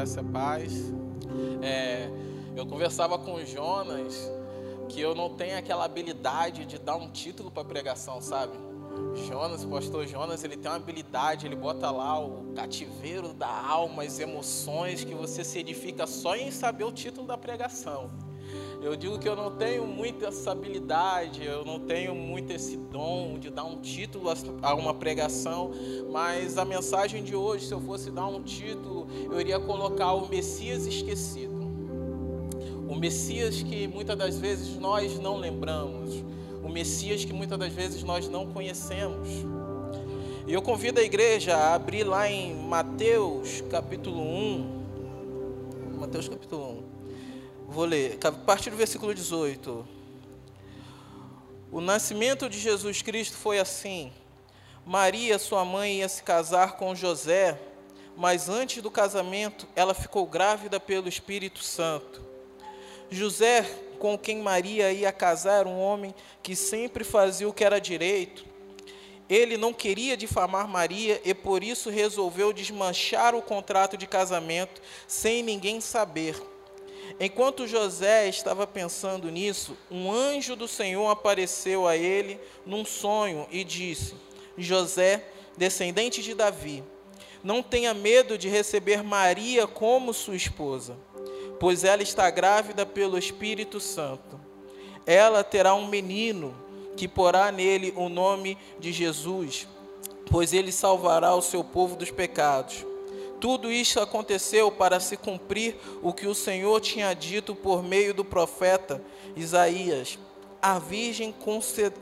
graça e paz. É, eu conversava com o Jonas que eu não tenho aquela habilidade de dar um título para pregação, sabe? Jonas, o pastor Jonas, ele tem uma habilidade, ele bota lá o cativeiro da alma, as emoções que você se edifica só em saber o título da pregação. Eu digo que eu não tenho muito essa habilidade, eu não tenho muito esse dom de dar um título a uma pregação, mas a mensagem de hoje, se eu fosse dar um título, eu iria colocar o Messias esquecido. O Messias que muitas das vezes nós não lembramos, o Messias que muitas das vezes nós não conhecemos. E eu convido a igreja a abrir lá em Mateus capítulo 1. Mateus capítulo 1. Vou ler, a partir do versículo 18. O nascimento de Jesus Cristo foi assim. Maria, sua mãe, ia se casar com José, mas antes do casamento ela ficou grávida pelo Espírito Santo. José, com quem Maria ia casar, era um homem que sempre fazia o que era direito. Ele não queria difamar Maria e por isso resolveu desmanchar o contrato de casamento sem ninguém saber. Enquanto José estava pensando nisso, um anjo do Senhor apareceu a ele num sonho e disse: José, descendente de Davi, não tenha medo de receber Maria como sua esposa, pois ela está grávida pelo Espírito Santo. Ela terá um menino que porá nele o nome de Jesus, pois ele salvará o seu povo dos pecados. Tudo isso aconteceu para se cumprir o que o Senhor tinha dito por meio do profeta Isaías. A virgem,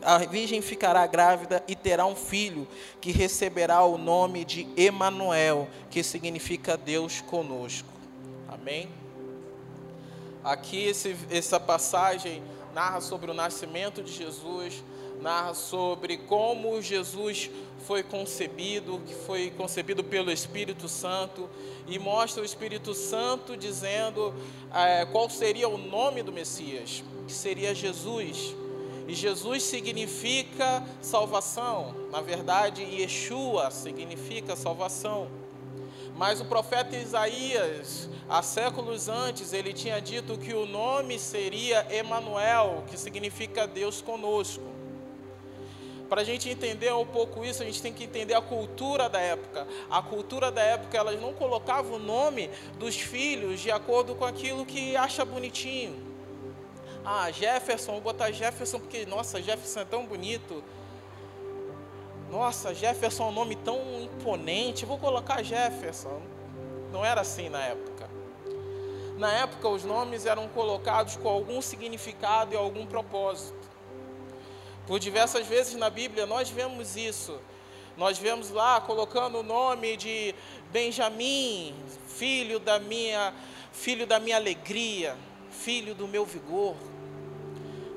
a virgem ficará grávida e terá um filho, que receberá o nome de Emanuel, que significa Deus conosco. Amém? Aqui esse, essa passagem narra sobre o nascimento de Jesus, narra sobre como Jesus foi concebido, que foi concebido pelo Espírito Santo, e mostra o Espírito Santo dizendo é, qual seria o nome do Messias, que seria Jesus. E Jesus significa salvação, na verdade, Yeshua significa salvação. Mas o profeta Isaías, há séculos antes, ele tinha dito que o nome seria Emanuel, que significa Deus conosco. Para a gente entender um pouco isso, a gente tem que entender a cultura da época. A cultura da época, elas não colocavam o nome dos filhos de acordo com aquilo que acha bonitinho. Ah, Jefferson, vou botar Jefferson porque, nossa, Jefferson é tão bonito. Nossa, Jefferson é um nome tão imponente, vou colocar Jefferson. Não era assim na época. Na época, os nomes eram colocados com algum significado e algum propósito. Por diversas vezes na Bíblia nós vemos isso. Nós vemos lá colocando o nome de Benjamim, filho da minha, filho da minha alegria, filho do meu vigor.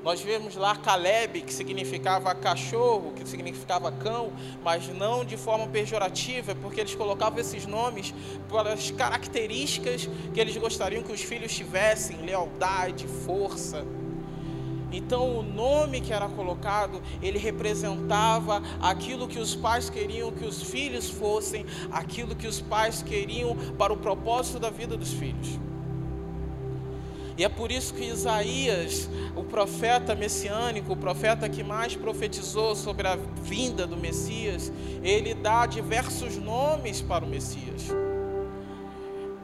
Nós vemos lá Caleb, que significava cachorro, que significava cão, mas não de forma pejorativa, porque eles colocavam esses nomes pelas características que eles gostariam que os filhos tivessem: lealdade, força. Então, o nome que era colocado, ele representava aquilo que os pais queriam que os filhos fossem, aquilo que os pais queriam para o propósito da vida dos filhos. E é por isso que Isaías, o profeta messiânico, o profeta que mais profetizou sobre a vinda do Messias, ele dá diversos nomes para o Messias.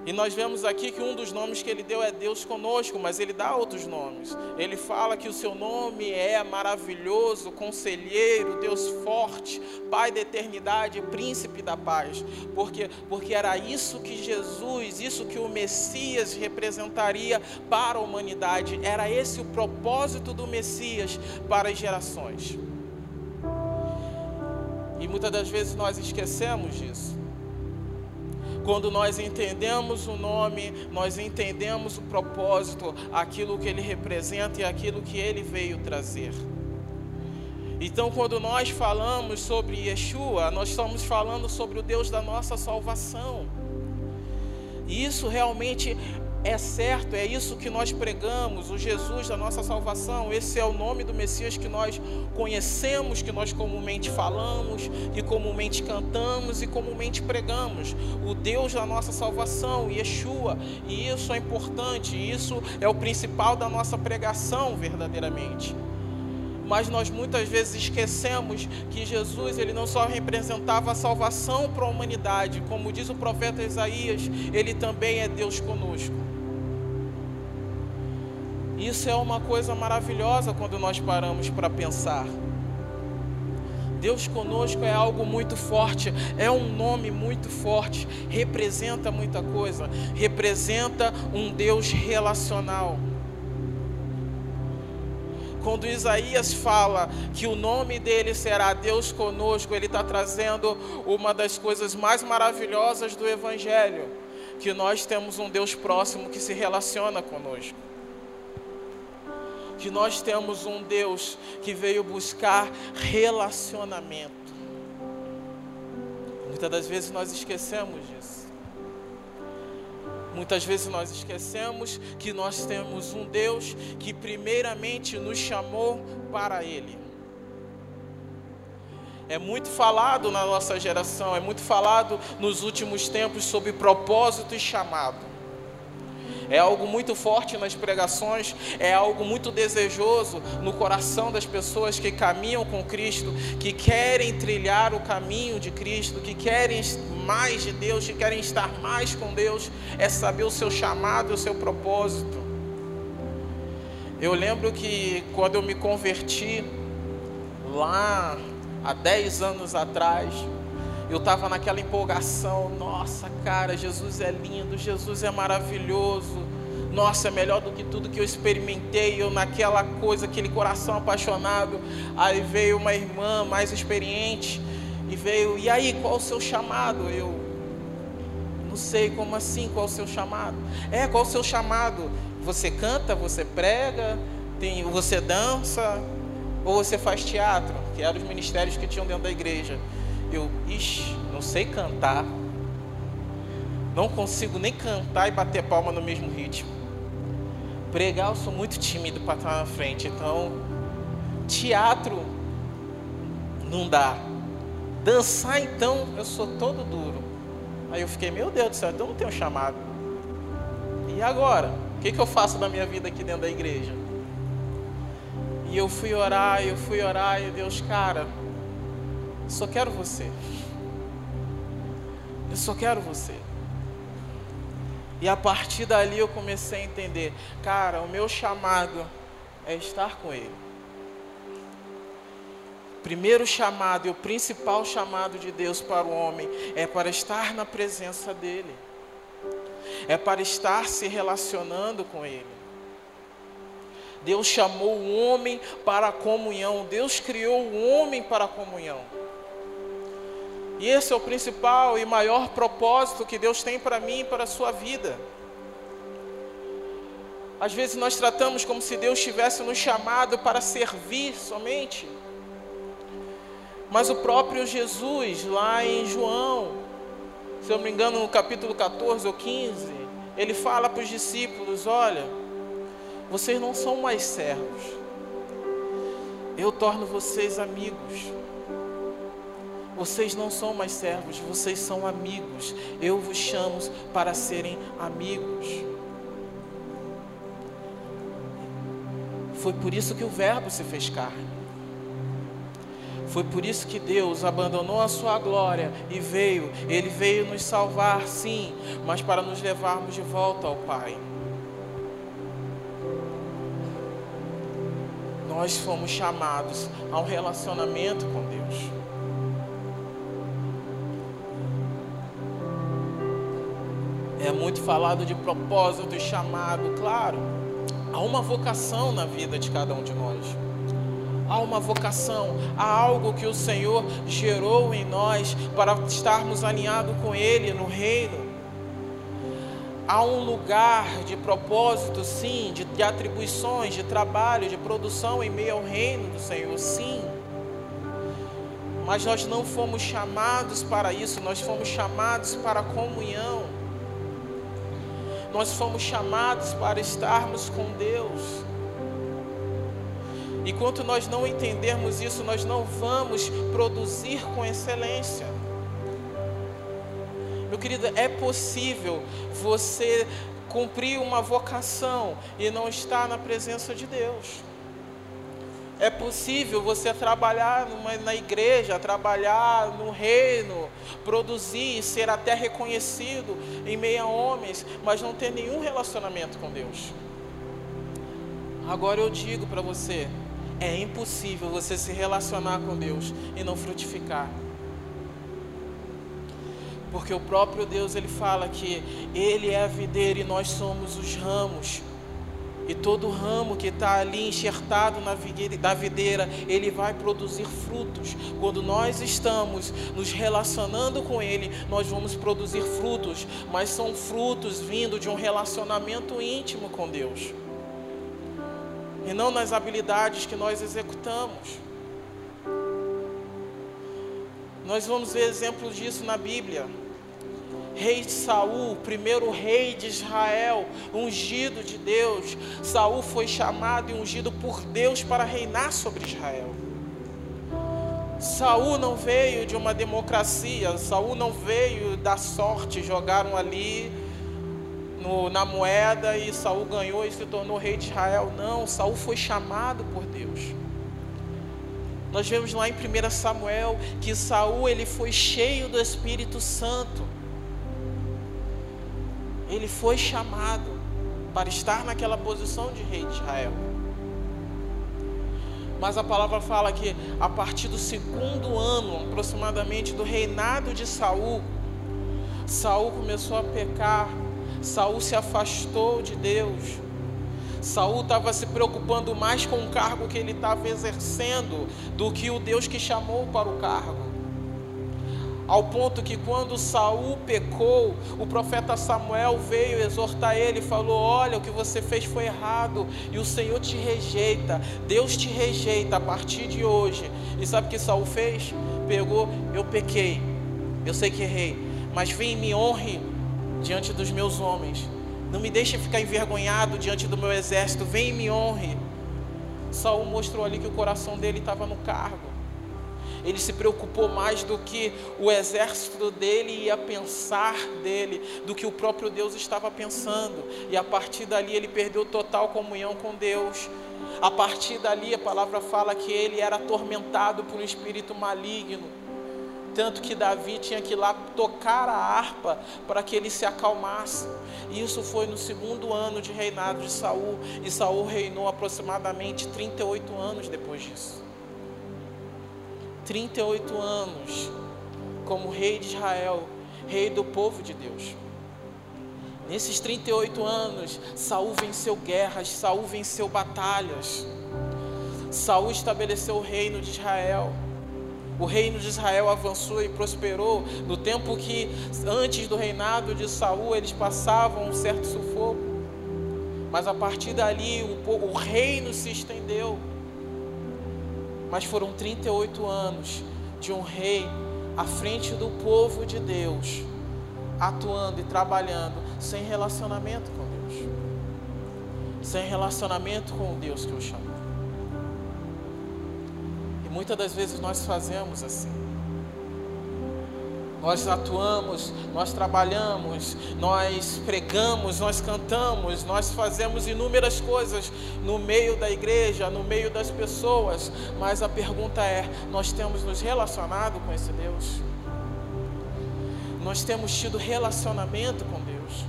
E nós vemos aqui que um dos nomes que ele deu é Deus conosco, mas ele dá outros nomes. Ele fala que o seu nome é maravilhoso, conselheiro, Deus forte, Pai da eternidade, príncipe da paz. Porque porque era isso que Jesus, isso que o Messias representaria para a humanidade. Era esse o propósito do Messias para as gerações. E muitas das vezes nós esquecemos disso. Quando nós entendemos o nome, nós entendemos o propósito, aquilo que ele representa e aquilo que ele veio trazer. Então, quando nós falamos sobre Yeshua, nós estamos falando sobre o Deus da nossa salvação. E isso realmente é certo, é isso que nós pregamos, o Jesus da nossa salvação. Esse é o nome do Messias que nós conhecemos, que nós comumente falamos, que comumente cantamos e comumente pregamos. O Deus da nossa salvação, Yeshua. E isso é importante, isso é o principal da nossa pregação verdadeiramente mas nós muitas vezes esquecemos que Jesus ele não só representava a salvação para a humanidade, como diz o profeta Isaías, ele também é Deus conosco. Isso é uma coisa maravilhosa quando nós paramos para pensar. Deus conosco é algo muito forte, é um nome muito forte, representa muita coisa, representa um Deus relacional. Quando Isaías fala que o nome dele será Deus conosco, ele está trazendo uma das coisas mais maravilhosas do Evangelho, que nós temos um Deus próximo que se relaciona conosco que nós temos um Deus que veio buscar relacionamento. Muitas das vezes nós esquecemos disso. Muitas vezes nós esquecemos que nós temos um Deus que primeiramente nos chamou para Ele. É muito falado na nossa geração, é muito falado nos últimos tempos sobre propósito e chamado é algo muito forte nas pregações, é algo muito desejoso no coração das pessoas que caminham com Cristo, que querem trilhar o caminho de Cristo, que querem mais de Deus, que querem estar mais com Deus, é saber o seu chamado, o seu propósito. Eu lembro que quando eu me converti, lá há 10 anos atrás, eu estava naquela empolgação, nossa cara, Jesus é lindo, Jesus é maravilhoso, nossa, é melhor do que tudo que eu experimentei, eu naquela coisa, aquele coração apaixonado. Aí veio uma irmã mais experiente e veio, e aí, qual o seu chamado? Eu não sei como assim, qual o seu chamado? É, qual o seu chamado? Você canta, você prega, tem, você dança, ou você faz teatro, que eram os ministérios que tinham dentro da igreja. Eu, ixi, não sei cantar. Não consigo nem cantar e bater palma no mesmo ritmo. Pregar eu sou muito tímido para estar na frente, então teatro não dá. Dançar então eu sou todo duro. Aí eu fiquei, meu Deus do céu, então não tenho chamado. E agora? O que, que eu faço da minha vida aqui dentro da igreja? E eu fui orar, eu fui orar, e Deus, cara, só quero você. Eu só quero você. E a partir dali eu comecei a entender, cara, o meu chamado é estar com Ele. Primeiro chamado e o principal chamado de Deus para o homem é para estar na presença dEle, é para estar se relacionando com Ele. Deus chamou o homem para a comunhão, Deus criou o homem para a comunhão. E esse é o principal e maior propósito que Deus tem para mim e para a sua vida. Às vezes nós tratamos como se Deus tivesse nos chamado para servir somente. Mas o próprio Jesus, lá em João, se eu não me engano, no capítulo 14 ou 15, ele fala para os discípulos: Olha, vocês não são mais servos, eu torno vocês amigos. Vocês não são mais servos, vocês são amigos. Eu vos chamo para serem amigos. Foi por isso que o Verbo se fez carne. Foi por isso que Deus abandonou a sua glória e veio. Ele veio nos salvar, sim, mas para nos levarmos de volta ao Pai. Nós fomos chamados a um relacionamento com Deus. Falado de propósito e chamado, claro. Há uma vocação na vida de cada um de nós. Há uma vocação, há algo que o Senhor gerou em nós para estarmos alinhados com Ele no reino. Há um lugar de propósito, sim, de, de atribuições, de trabalho, de produção em meio ao reino do Senhor, sim. Mas nós não fomos chamados para isso, nós fomos chamados para a comunhão. Nós somos chamados para estarmos com Deus. Enquanto nós não entendermos isso, nós não vamos produzir com excelência. Meu querido, é possível você cumprir uma vocação e não estar na presença de Deus. É possível você trabalhar numa, na igreja, trabalhar no reino, produzir, ser até reconhecido em meio a homens, mas não ter nenhum relacionamento com Deus. Agora eu digo para você: é impossível você se relacionar com Deus e não frutificar. Porque o próprio Deus ele fala que ele é a videira e nós somos os ramos. E todo ramo que está ali enxertado na videira, da videira, ele vai produzir frutos. Quando nós estamos nos relacionando com Ele, nós vamos produzir frutos, mas são frutos vindo de um relacionamento íntimo com Deus, e não nas habilidades que nós executamos. Nós vamos ver exemplos disso na Bíblia rei Saul, primeiro rei de Israel, ungido de Deus. Saul foi chamado e ungido por Deus para reinar sobre Israel. Saul não veio de uma democracia, Saul não veio da sorte, jogaram ali no, na moeda e Saul ganhou e se tornou rei de Israel. Não, Saul foi chamado por Deus. Nós vemos lá em 1 Samuel que Saul ele foi cheio do Espírito Santo ele foi chamado para estar naquela posição de rei de Israel. Mas a palavra fala que a partir do segundo ano, aproximadamente, do reinado de Saul, Saul começou a pecar, Saul se afastou de Deus. Saul estava se preocupando mais com o cargo que ele estava exercendo do que o Deus que chamou para o cargo ao ponto que quando Saul pecou, o profeta Samuel veio exortar ele e falou: "Olha, o que você fez foi errado e o Senhor te rejeita. Deus te rejeita a partir de hoje". E sabe o que Saul fez? Pegou: "Eu pequei. Eu sei que errei, mas vem e me honre diante dos meus homens. Não me deixe ficar envergonhado diante do meu exército. Vem e me honre". Saul mostrou ali que o coração dele estava no cargo ele se preocupou mais do que o exército dele ia pensar dele, do que o próprio Deus estava pensando. E a partir dali ele perdeu total comunhão com Deus. A partir dali a palavra fala que ele era atormentado por um espírito maligno. Tanto que Davi tinha que ir lá tocar a harpa para que ele se acalmasse. E isso foi no segundo ano de reinado de Saul. E Saul reinou aproximadamente 38 anos depois disso. 38 anos como rei de Israel, rei do povo de Deus. Nesses 38 anos, Saul venceu guerras, Saul venceu batalhas. Saul estabeleceu o reino de Israel. O reino de Israel avançou e prosperou no tempo que antes do reinado de Saul eles passavam um certo sufoco. Mas a partir dali o, o reino se estendeu. Mas foram 38 anos de um rei à frente do povo de Deus, atuando e trabalhando sem relacionamento com Deus. Sem relacionamento com o Deus que o chamou. E muitas das vezes nós fazemos assim. Nós atuamos, nós trabalhamos, nós pregamos, nós cantamos, nós fazemos inúmeras coisas no meio da igreja, no meio das pessoas, mas a pergunta é: nós temos nos relacionado com esse Deus? Nós temos tido relacionamento com Deus?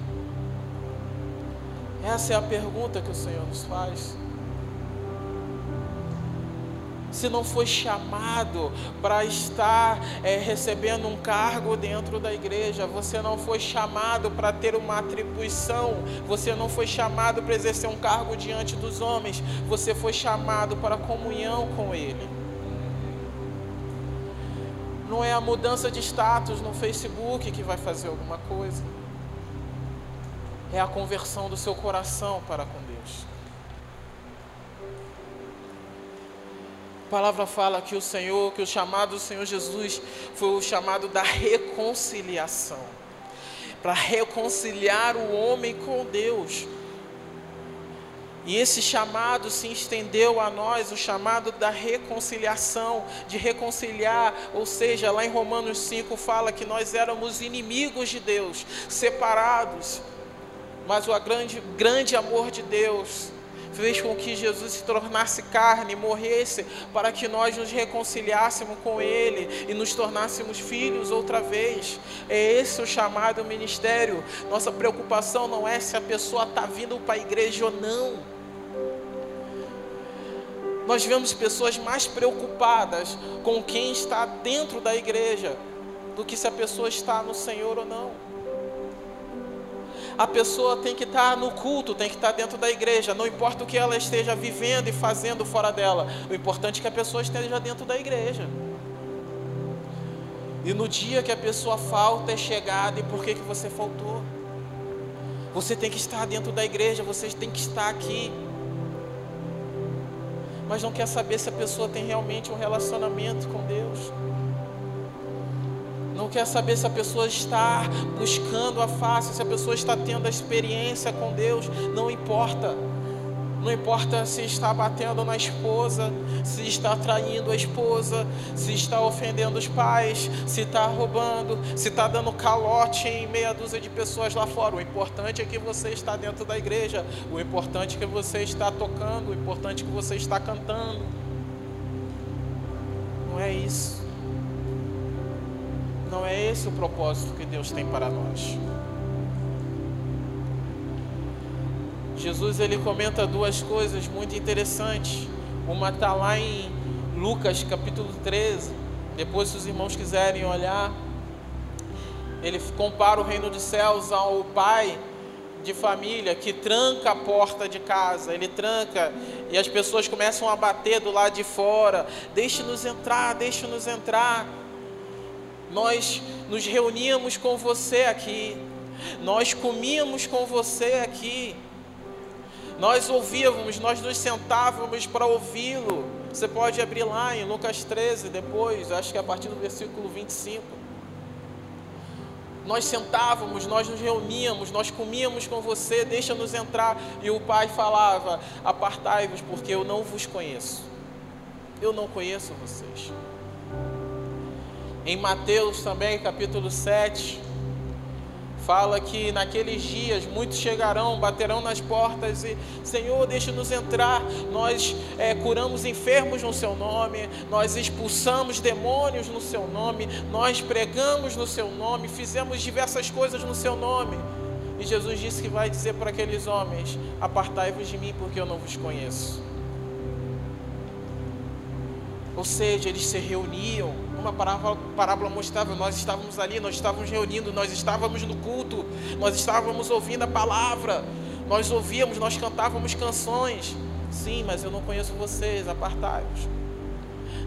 Essa é a pergunta que o Senhor nos faz se não foi chamado para estar é, recebendo um cargo dentro da igreja, você não foi chamado para ter uma atribuição, você não foi chamado para exercer um cargo diante dos homens, você foi chamado para comunhão com Ele. Não é a mudança de status no Facebook que vai fazer alguma coisa, é a conversão do seu coração para com Deus. A palavra fala que o Senhor, que o chamado do Senhor Jesus foi o chamado da reconciliação. para reconciliar o homem com Deus. E esse chamado se estendeu a nós, o chamado da reconciliação, de reconciliar, ou seja, lá em Romanos 5 fala que nós éramos inimigos de Deus, separados, mas o grande, grande amor de Deus fez com que Jesus se tornasse carne, morresse, para que nós nos reconciliássemos com Ele e nos tornássemos filhos outra vez. É esse o chamado ministério. Nossa preocupação não é se a pessoa está vindo para a igreja ou não. Nós vemos pessoas mais preocupadas com quem está dentro da igreja do que se a pessoa está no Senhor ou não a pessoa tem que estar no culto, tem que estar dentro da igreja, não importa o que ela esteja vivendo e fazendo fora dela, o importante é que a pessoa esteja dentro da igreja. E no dia que a pessoa falta é chegada, e por que, que você faltou? Você tem que estar dentro da igreja, você tem que estar aqui. Mas não quer saber se a pessoa tem realmente um relacionamento com Deus não quer saber se a pessoa está buscando a face, se a pessoa está tendo a experiência com Deus, não importa. Não importa se está batendo na esposa, se está traindo a esposa, se está ofendendo os pais, se está roubando, se está dando calote em meia dúzia de pessoas lá fora. O importante é que você está dentro da igreja, o importante é que você está tocando, o importante é que você está cantando. Não é isso. Não é esse o propósito que Deus tem para nós. Jesus ele comenta duas coisas muito interessantes. Uma está lá em Lucas capítulo 13. Depois, se os irmãos quiserem olhar, ele compara o reino dos céus ao pai de família que tranca a porta de casa, ele tranca e as pessoas começam a bater do lado de fora: deixe-nos entrar, deixe-nos entrar nós nos reuníamos com você aqui, nós comíamos com você aqui, nós ouvíamos, nós nos sentávamos para ouvi-lo. Você pode abrir lá em Lucas 13, depois, acho que é a partir do versículo 25. Nós sentávamos, nós nos reuníamos, nós comíamos com você, deixa-nos entrar. E o pai falava: Apartai-vos, porque eu não vos conheço. Eu não conheço vocês. Em Mateus também, capítulo 7, fala que naqueles dias muitos chegarão, baterão nas portas e Senhor, deixe-nos entrar. Nós é, curamos enfermos no Seu nome, nós expulsamos demônios no Seu nome, nós pregamos no Seu nome, fizemos diversas coisas no Seu nome. E Jesus disse que vai dizer para aqueles homens: Apartai-vos de mim, porque eu não vos conheço. Ou seja, eles se reuniam uma parábola, parábola mostrava, nós estávamos ali, nós estávamos reunindo, nós estávamos no culto, nós estávamos ouvindo a palavra, nós ouvíamos, nós cantávamos canções. Sim, mas eu não conheço vocês, apartai-vos.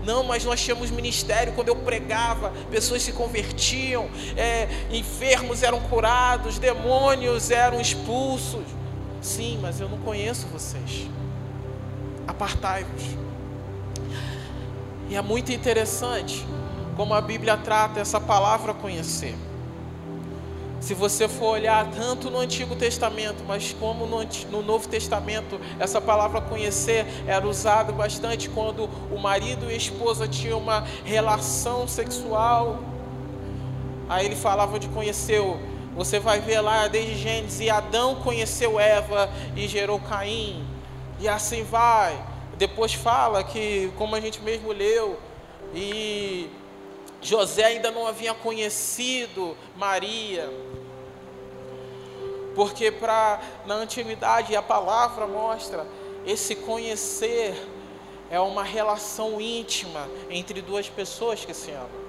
Não, mas nós tínhamos ministério quando eu pregava, pessoas se convertiam, é, enfermos eram curados, demônios eram expulsos. Sim, mas eu não conheço vocês. Apartai-vos. E é muito interessante como a Bíblia trata essa palavra conhecer. Se você for olhar tanto no Antigo Testamento, mas como no, no, Novo Testamento, essa palavra conhecer era usada bastante quando o marido e a esposa tinham uma relação sexual. Aí ele falava de conhecer. Você vai ver lá desde Gênesis, e Adão conheceu Eva e gerou Caim. E assim vai. Depois fala que, como a gente mesmo leu, e José ainda não havia conhecido Maria, porque para na antiguidade a palavra mostra esse conhecer é uma relação íntima entre duas pessoas que se amam.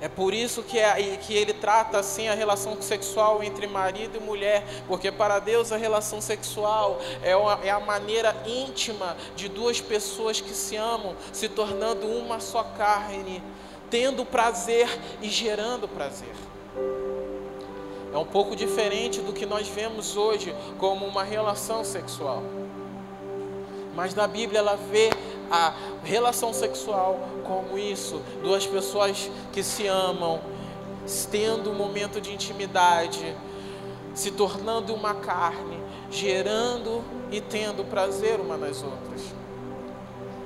É por isso que, é, que ele trata assim a relação sexual entre marido e mulher, porque para Deus a relação sexual é, uma, é a maneira íntima de duas pessoas que se amam, se tornando uma só carne tendo prazer e gerando prazer. É um pouco diferente do que nós vemos hoje como uma relação sexual. Mas na Bíblia ela vê a relação sexual como isso, duas pessoas que se amam tendo um momento de intimidade, se tornando uma carne, gerando e tendo prazer uma nas outras.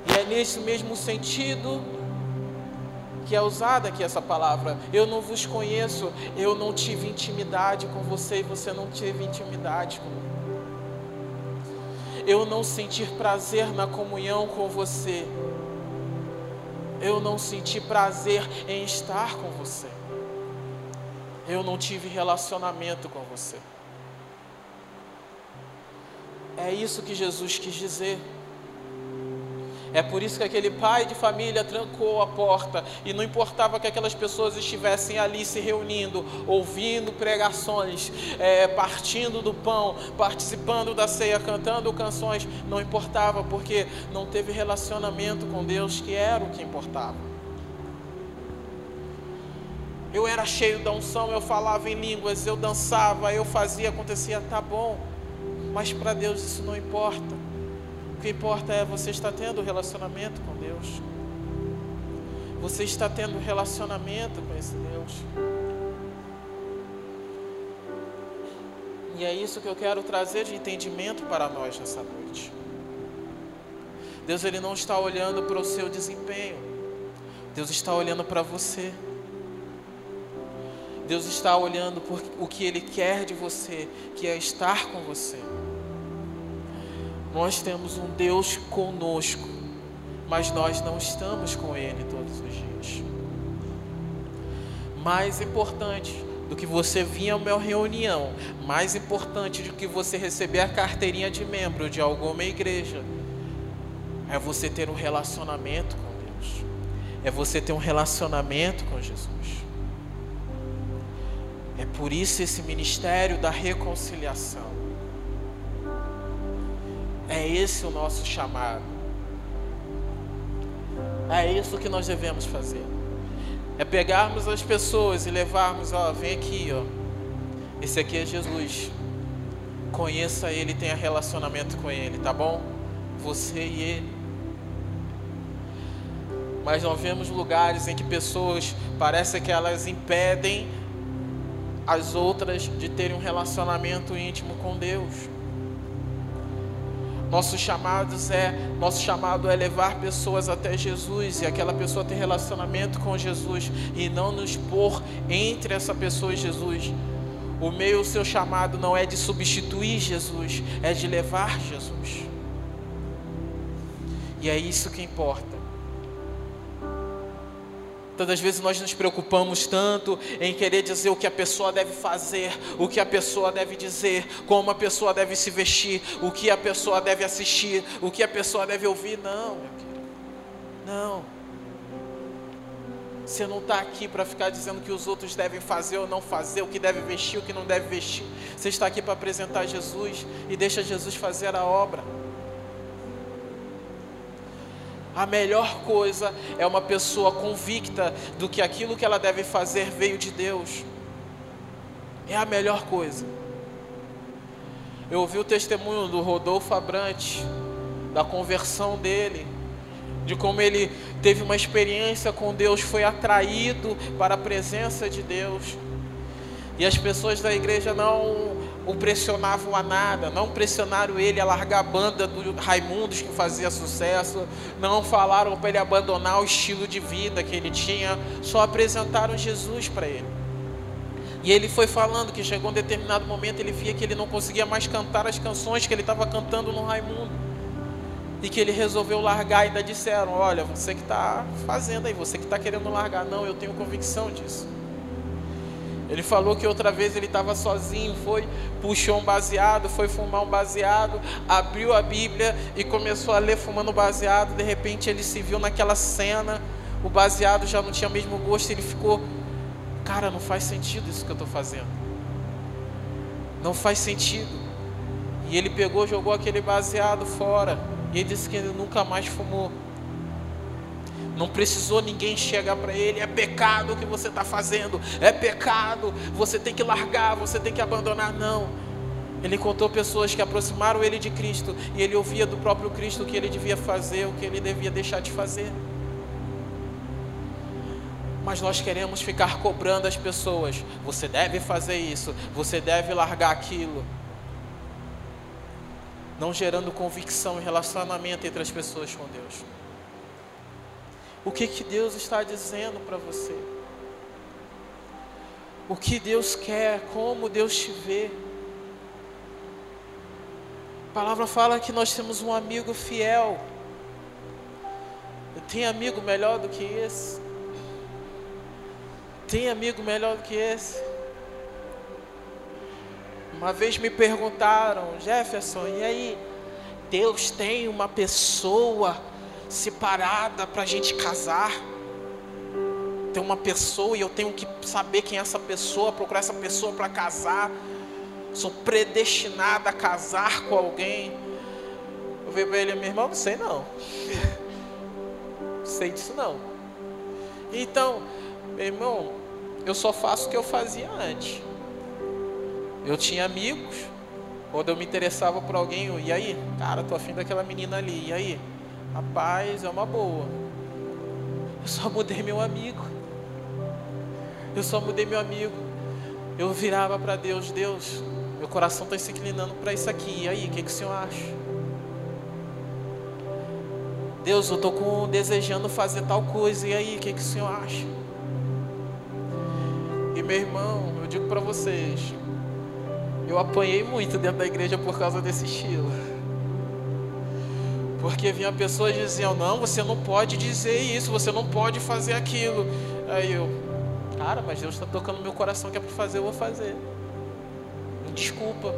E é nesse mesmo sentido que é usada aqui essa palavra. Eu não vos conheço, eu não tive intimidade com você e você não teve intimidade comigo. Eu não sentir prazer na comunhão com você. Eu não senti prazer em estar com você. Eu não tive relacionamento com você. É isso que Jesus quis dizer. É por isso que aquele pai de família trancou a porta e não importava que aquelas pessoas estivessem ali se reunindo, ouvindo pregações, é, partindo do pão, participando da ceia, cantando canções, não importava porque não teve relacionamento com Deus, que era o que importava. Eu era cheio da unção, eu falava em línguas, eu dançava, eu fazia, acontecia, tá bom, mas para Deus isso não importa que importa é você estar tendo relacionamento com Deus. Você está tendo relacionamento com esse Deus. E é isso que eu quero trazer de entendimento para nós nessa noite. Deus ele não está olhando para o seu desempenho. Deus está olhando para você. Deus está olhando por o que ele quer de você, que é estar com você. Nós temos um Deus conosco, mas nós não estamos com Ele todos os dias. Mais importante do que você vir a uma reunião, mais importante do que você receber a carteirinha de membro de alguma igreja, é você ter um relacionamento com Deus, é você ter um relacionamento com Jesus. É por isso esse ministério da reconciliação. É esse o nosso chamado. É isso que nós devemos fazer. É pegarmos as pessoas e levarmos, ó, vem aqui, ó. Esse aqui é Jesus. Conheça ele, tenha relacionamento com ele, tá bom? Você e ele. Mas nós vemos lugares em que pessoas parece que elas impedem as outras de terem um relacionamento íntimo com Deus. Nossos chamados é, nosso chamado é levar pessoas até Jesus e aquela pessoa ter relacionamento com Jesus e não nos pôr entre essa pessoa e Jesus. O meu, o seu chamado não é de substituir Jesus, é de levar Jesus. E é isso que importa. Tantas vezes nós nos preocupamos tanto em querer dizer o que a pessoa deve fazer, o que a pessoa deve dizer, como a pessoa deve se vestir, o que a pessoa deve assistir, o que a pessoa deve ouvir. Não. Não. Você não está aqui para ficar dizendo que os outros devem fazer ou não fazer, o que deve vestir, o que não deve vestir. Você está aqui para apresentar Jesus e deixa Jesus fazer a obra. A melhor coisa é uma pessoa convicta do que aquilo que ela deve fazer veio de Deus. É a melhor coisa. Eu ouvi o testemunho do Rodolfo Abrante, da conversão dele, de como ele teve uma experiência com Deus, foi atraído para a presença de Deus. E as pessoas da igreja não o pressionavam a nada, não pressionaram ele a largar a banda do Raimundos que fazia sucesso, não falaram para ele abandonar o estilo de vida que ele tinha, só apresentaram Jesus para ele. E ele foi falando que chegou um determinado momento, ele via que ele não conseguia mais cantar as canções que ele estava cantando no Raimundo. E que ele resolveu largar, ainda disseram: Olha, você que está fazendo aí, você que está querendo largar. Não, eu tenho convicção disso. Ele falou que outra vez ele estava sozinho, foi, puxou um baseado, foi fumar um baseado, abriu a Bíblia e começou a ler fumando baseado. De repente ele se viu naquela cena, o baseado já não tinha o mesmo gosto, ele ficou, cara, não faz sentido isso que eu estou fazendo. Não faz sentido. E ele pegou, jogou aquele baseado fora. E ele disse que ele nunca mais fumou. Não precisou ninguém chegar para ele, é pecado o que você está fazendo, é pecado, você tem que largar, você tem que abandonar. Não. Ele encontrou pessoas que aproximaram ele de Cristo e ele ouvia do próprio Cristo o que ele devia fazer, o que ele devia deixar de fazer. Mas nós queremos ficar cobrando as pessoas. Você deve fazer isso, você deve largar aquilo. Não gerando convicção e relacionamento entre as pessoas com Deus. O que, que Deus está dizendo para você? O que Deus quer, como Deus te vê. A palavra fala que nós temos um amigo fiel. Tem amigo melhor do que esse? Tem amigo melhor do que esse? Uma vez me perguntaram, Jefferson, e aí? Deus tem uma pessoa separada para a gente casar? Tem uma pessoa e eu tenho que saber quem é essa pessoa, procurar essa pessoa para casar. Sou predestinada a casar com alguém. Eu para ele, meu irmão, não sei não. não sei disso não. Então, meu irmão, eu só faço o que eu fazia antes. Eu tinha amigos, quando eu me interessava por alguém, eu, e aí, cara, tô afim daquela menina ali, e aí? Rapaz, é uma boa. Eu só mudei meu amigo. Eu só mudei meu amigo. Eu virava para Deus, Deus, meu coração está se inclinando para isso aqui. E aí, o que, que o Senhor acha? Deus, eu estou desejando fazer tal coisa. E aí, o que, que o Senhor acha? E meu irmão, eu digo para vocês, eu apanhei muito dentro da igreja por causa desse estilo. Porque vinha pessoas diziam, não, você não pode dizer isso, você não pode fazer aquilo. Aí eu, cara, mas Deus está tocando no meu coração que é para fazer, eu vou fazer. Desculpa.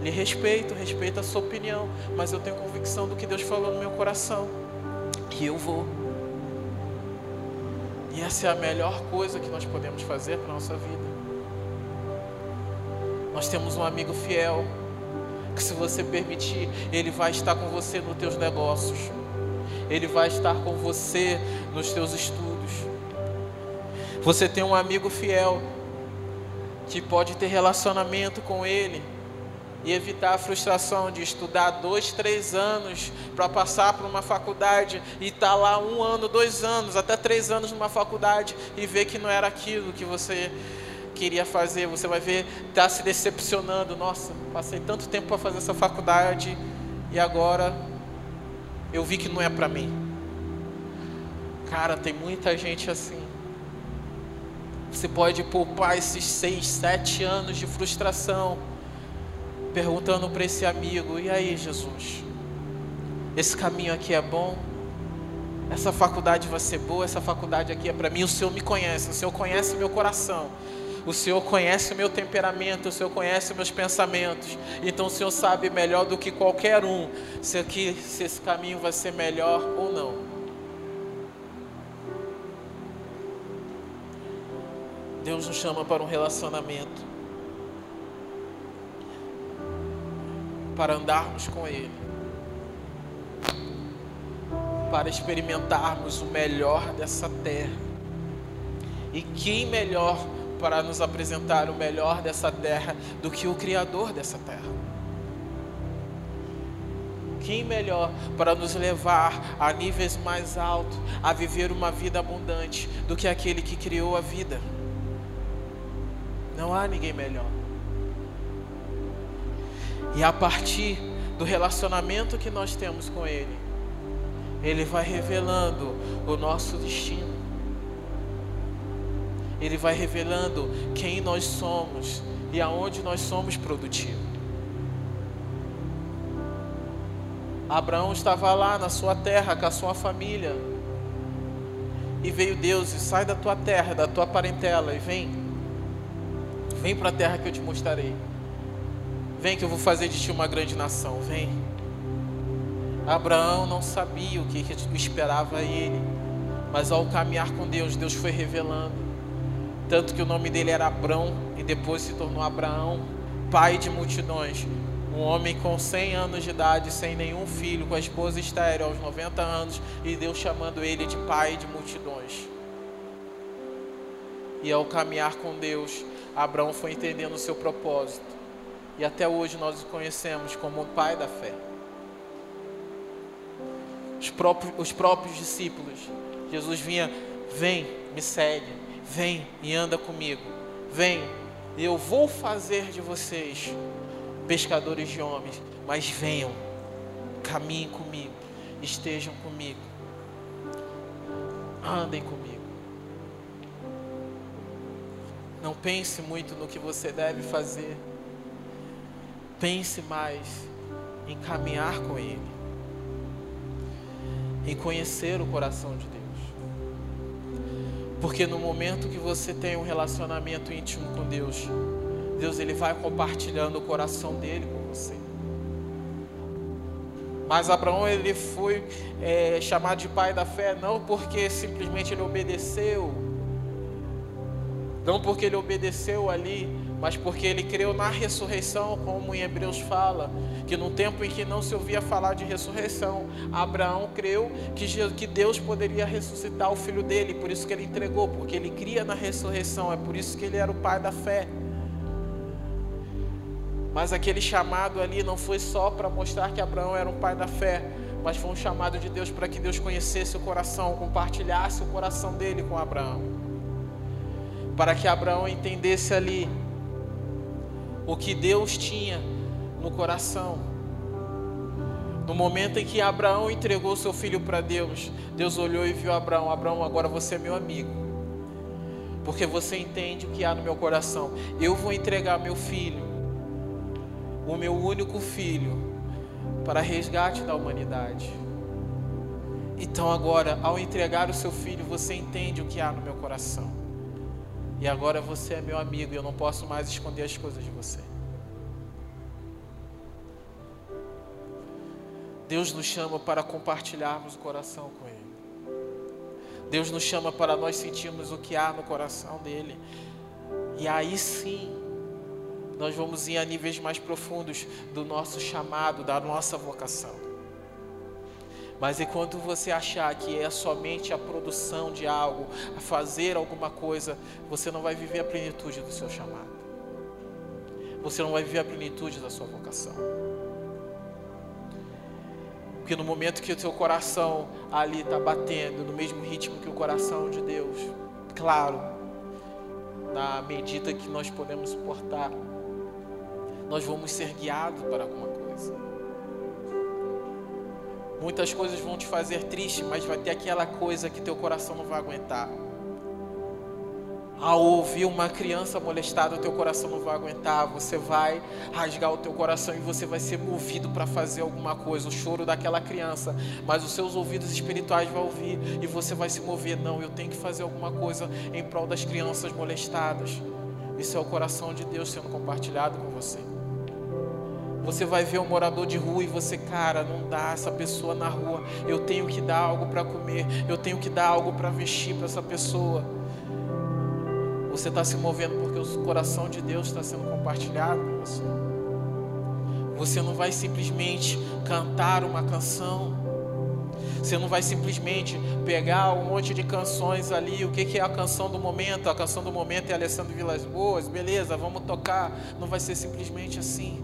Lhe respeito, respeito a sua opinião, mas eu tenho convicção do que Deus falou no meu coração. E eu vou. E essa é a melhor coisa que nós podemos fazer para a nossa vida. Nós temos um amigo fiel que se você permitir, Ele vai estar com você nos teus negócios, Ele vai estar com você nos teus estudos. Você tem um amigo fiel que pode ter relacionamento com Ele e evitar a frustração de estudar dois, três anos para passar por uma faculdade e estar tá lá um ano, dois anos, até três anos numa faculdade e ver que não era aquilo que você queria fazer, você vai ver, está se decepcionando. Nossa, passei tanto tempo para fazer essa faculdade e agora eu vi que não é para mim. Cara, tem muita gente assim. Você pode poupar esses seis, sete anos de frustração, perguntando para esse amigo: e aí, Jesus? Esse caminho aqui é bom? Essa faculdade vai ser boa? Essa faculdade aqui é para mim? O Senhor me conhece, o Senhor conhece meu coração. O Senhor conhece o meu temperamento, o Senhor conhece meus pensamentos. Então o Senhor sabe melhor do que qualquer um se, aqui, se esse caminho vai ser melhor ou não. Deus nos chama para um relacionamento, para andarmos com Ele, para experimentarmos o melhor dessa terra. E quem melhor para nos apresentar o melhor dessa terra do que o Criador dessa terra. Quem melhor para nos levar a níveis mais altos, a viver uma vida abundante, do que aquele que criou a vida? Não há ninguém melhor. E a partir do relacionamento que nós temos com Ele, Ele vai revelando o nosso destino. Ele vai revelando quem nós somos e aonde nós somos produtivos. Abraão estava lá na sua terra com a sua família. E veio Deus e sai da tua terra, da tua parentela e vem. Vem para a terra que eu te mostrarei. Vem que eu vou fazer de ti uma grande nação. Vem. Abraão não sabia o que esperava ele, mas ao caminhar com Deus, Deus foi revelando. Tanto que o nome dele era Abrão e depois se tornou Abraão, pai de multidões. Um homem com 100 anos de idade, sem nenhum filho, com a esposa estéril aos 90 anos, e Deus chamando ele de pai de multidões. E ao caminhar com Deus, Abraão foi entendendo o seu propósito. E até hoje nós o conhecemos como o pai da fé. Os próprios, os próprios discípulos, Jesus vinha Vem, me segue, vem e anda comigo. Vem, eu vou fazer de vocês pescadores de homens, mas venham, caminhem comigo, estejam comigo, andem comigo. Não pense muito no que você deve fazer, pense mais em caminhar com Ele, em conhecer o coração de Deus. Porque no momento que você tem um relacionamento íntimo com Deus, Deus ele vai compartilhando o coração dele com você. Mas Abraão ele foi é, chamado de pai da fé não porque simplesmente ele obedeceu, não porque ele obedeceu ali mas porque ele creu na ressurreição, como em Hebreus fala, que no tempo em que não se ouvia falar de ressurreição, Abraão creu que Deus poderia ressuscitar o filho dele, por isso que ele entregou, porque ele cria na ressurreição, é por isso que ele era o pai da fé. Mas aquele chamado ali não foi só para mostrar que Abraão era um pai da fé, mas foi um chamado de Deus para que Deus conhecesse o coração, compartilhasse o coração dele com Abraão. Para que Abraão entendesse ali o que Deus tinha no coração. No momento em que Abraão entregou seu filho para Deus, Deus olhou e viu Abraão: Abraão, agora você é meu amigo, porque você entende o que há no meu coração. Eu vou entregar meu filho, o meu único filho, para resgate da humanidade. Então, agora, ao entregar o seu filho, você entende o que há no meu coração. E agora você é meu amigo e eu não posso mais esconder as coisas de você. Deus nos chama para compartilharmos o coração com Ele. Deus nos chama para nós sentirmos o que há no coração dele. E aí sim, nós vamos ir a níveis mais profundos do nosso chamado, da nossa vocação. Mas enquanto você achar que é somente a produção de algo, a fazer alguma coisa, você não vai viver a plenitude do seu chamado. Você não vai viver a plenitude da sua vocação. Porque no momento que o seu coração ali está batendo no mesmo ritmo que o coração de Deus, claro, na medida que nós podemos suportar, nós vamos ser guiados para alguma coisa. Muitas coisas vão te fazer triste, mas vai ter aquela coisa que teu coração não vai aguentar. Ao ouvir uma criança molestada, o teu coração não vai aguentar. Você vai rasgar o teu coração e você vai ser movido para fazer alguma coisa. O choro daquela criança, mas os seus ouvidos espirituais vão ouvir e você vai se mover. Não, eu tenho que fazer alguma coisa em prol das crianças molestadas. Isso é o coração de Deus sendo compartilhado com você. Você vai ver um morador de rua e você, cara, não dá essa pessoa na rua. Eu tenho que dar algo para comer, eu tenho que dar algo para vestir para essa pessoa. Você está se movendo porque o coração de Deus está sendo compartilhado com você. Você não vai simplesmente cantar uma canção. Você não vai simplesmente pegar um monte de canções ali. O que, que é a canção do momento? A canção do momento é Alessandro Vilas Boas. Beleza, vamos tocar. Não vai ser simplesmente assim.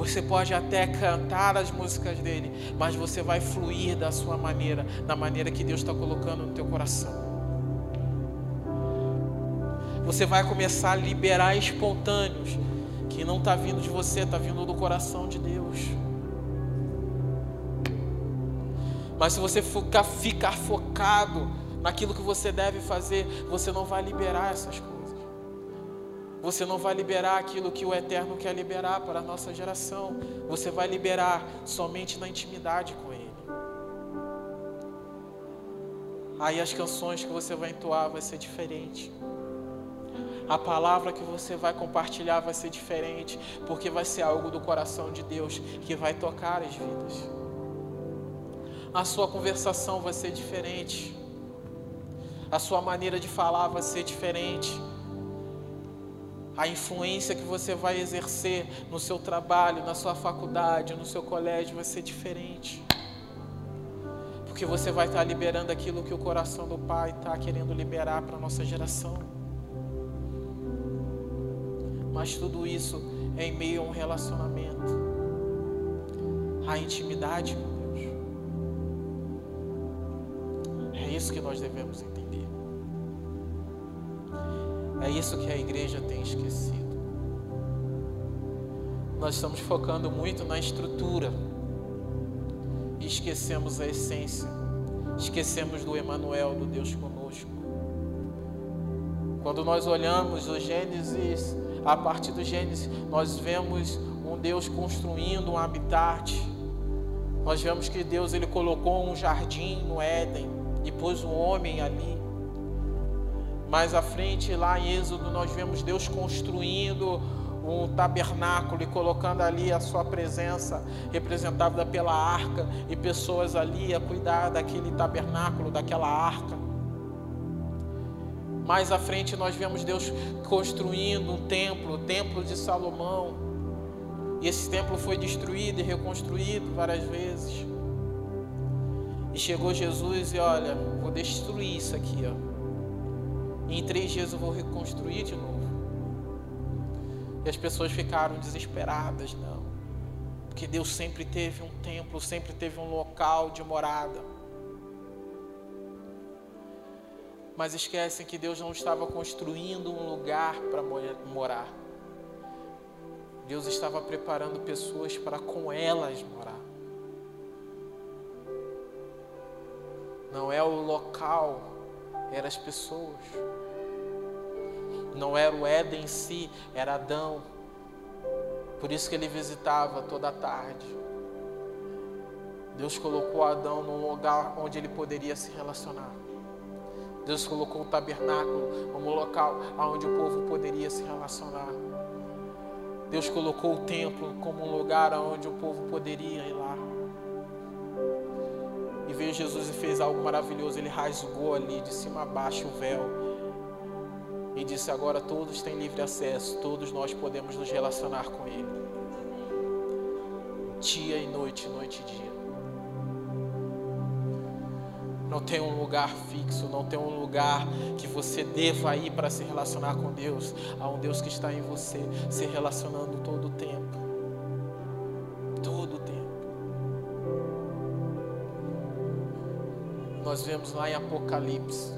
Você pode até cantar as músicas dele, mas você vai fluir da sua maneira, da maneira que Deus está colocando no teu coração. Você vai começar a liberar espontâneos, que não está vindo de você, está vindo do coração de Deus. Mas se você ficar, ficar focado naquilo que você deve fazer, você não vai liberar essas coisas. Você não vai liberar aquilo que o Eterno quer liberar para a nossa geração. Você vai liberar somente na intimidade com Ele. Aí as canções que você vai entoar vai ser diferente. A palavra que você vai compartilhar vai ser diferente, porque vai ser algo do coração de Deus que vai tocar as vidas. A sua conversação vai ser diferente. A sua maneira de falar vai ser diferente a influência que você vai exercer no seu trabalho, na sua faculdade, no seu colégio vai ser diferente. Porque você vai estar liberando aquilo que o coração do Pai está querendo liberar para a nossa geração. Mas tudo isso é em meio a um relacionamento, a intimidade com Deus. É isso que nós devemos entender. É isso que a igreja tem esquecido. Nós estamos focando muito na estrutura e esquecemos a essência. Esquecemos do Emanuel, do Deus conosco. Quando nós olhamos o Gênesis, a partir do Gênesis, nós vemos um Deus construindo um habitat. Nós vemos que Deus ele colocou um jardim no Éden e pôs um homem ali. Mais à frente, lá em Êxodo, nós vemos Deus construindo um tabernáculo e colocando ali a sua presença, representada pela arca, e pessoas ali a cuidar daquele tabernáculo, daquela arca. Mais à frente nós vemos Deus construindo um templo, o templo de Salomão. E esse templo foi destruído e reconstruído várias vezes. E chegou Jesus e olha, vou destruir isso aqui, ó. Em três dias eu vou reconstruir de novo. E as pessoas ficaram desesperadas, não. Porque Deus sempre teve um templo, sempre teve um local de morada. Mas esquecem que Deus não estava construindo um lugar para morar. Deus estava preparando pessoas para com elas morar. Não é o local, eram as pessoas. Não era o Éden em si, era Adão. Por isso que ele visitava toda tarde. Deus colocou Adão num lugar onde ele poderia se relacionar. Deus colocou o tabernáculo como um local onde o povo poderia se relacionar. Deus colocou o templo como um lugar onde o povo poderia ir lá. E veio Jesus e fez algo maravilhoso. Ele rasgou ali de cima a baixo o véu e disse: Agora todos têm livre acesso, todos nós podemos nos relacionar com Ele, dia e noite, noite e dia. Não tem um lugar fixo, não tem um lugar que você deva ir para se relacionar com Deus. Há um Deus que está em você, se relacionando todo o tempo. Todo o tempo. Nós vemos lá em Apocalipse,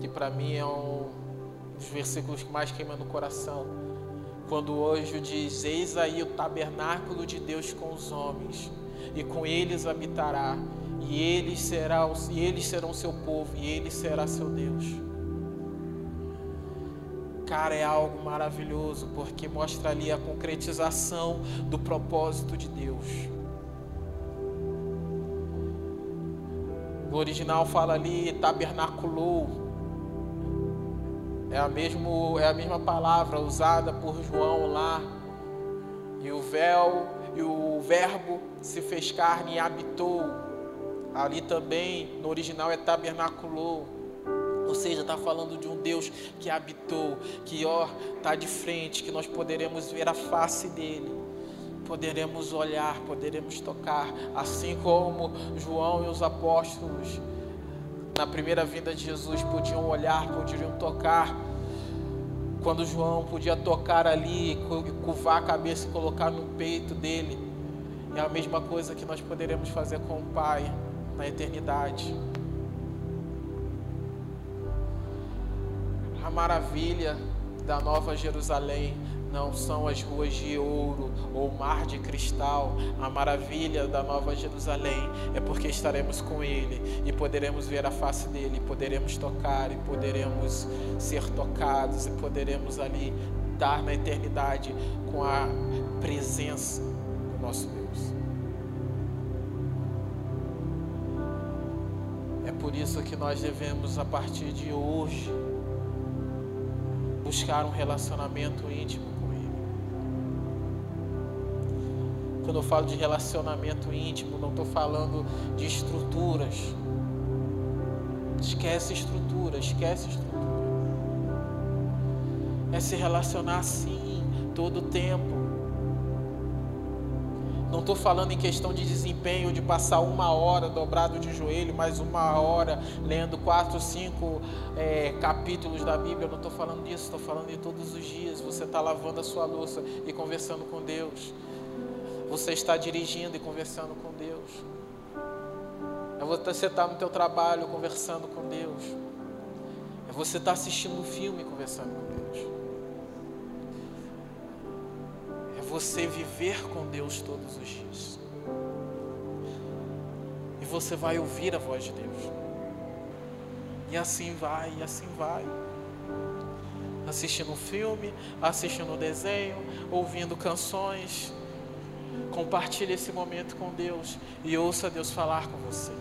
que para mim é um dos versículos que mais queima no coração. Quando o anjo diz: Eis aí o tabernáculo de Deus com os homens, e com eles habitará, e eles, e eles serão seu povo, e ele será seu Deus. Cara, é algo maravilhoso, porque mostra ali a concretização do propósito de Deus. No original fala ali tabernaculou, é a, mesmo, é a mesma palavra usada por João lá. E o véu e o verbo se fez carne e habitou. Ali também, no original, é tabernaculou. Ou seja, está falando de um Deus que habitou, que ó, está de frente, que nós poderemos ver a face dele, poderemos olhar, poderemos tocar, assim como João e os apóstolos na primeira vinda de Jesus podiam olhar, podiam tocar. Quando João podia tocar ali, curvar a cabeça e colocar no peito dele. É a mesma coisa que nós poderemos fazer com o Pai na eternidade. A maravilha da Nova Jerusalém não são as ruas de ouro ou mar de cristal. A maravilha da Nova Jerusalém é porque estaremos com Ele e poderemos ver a face dele, poderemos tocar e poderemos ser tocados e poderemos ali dar na eternidade com a presença do nosso Deus. É por isso que nós devemos, a partir de hoje, buscar um relacionamento íntimo Quando eu falo de relacionamento íntimo, não estou falando de estruturas. Esquece estrutura, esquece estrutura. É se relacionar assim, todo o tempo. Não estou falando em questão de desempenho, de passar uma hora dobrado de joelho, mais uma hora lendo quatro, cinco é, capítulos da Bíblia. Não estou falando disso, estou falando de todos os dias. Você está lavando a sua louça e conversando com Deus. Você está dirigindo e conversando com Deus. É você estar no teu trabalho conversando com Deus. É você estar assistindo um filme conversando com Deus. É você viver com Deus todos os dias. E você vai ouvir a voz de Deus. E assim vai, e assim vai. Assistindo um filme, assistindo um desenho, ouvindo canções. Compartilhe esse momento com Deus e ouça Deus falar com você.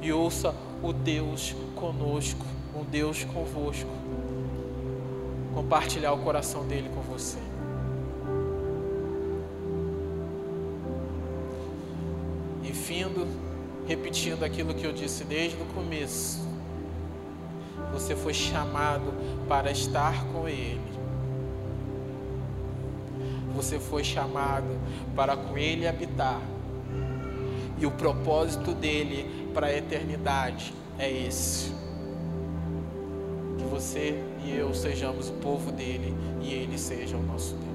E ouça o Deus conosco, um Deus convosco. Compartilhar o coração dele com você. Enfim, repetindo aquilo que eu disse desde o começo. Você foi chamado para estar com Ele. Você foi chamado para com Ele habitar. E o propósito dele para a eternidade é esse: que você e eu sejamos o povo dele e ele seja o nosso Deus.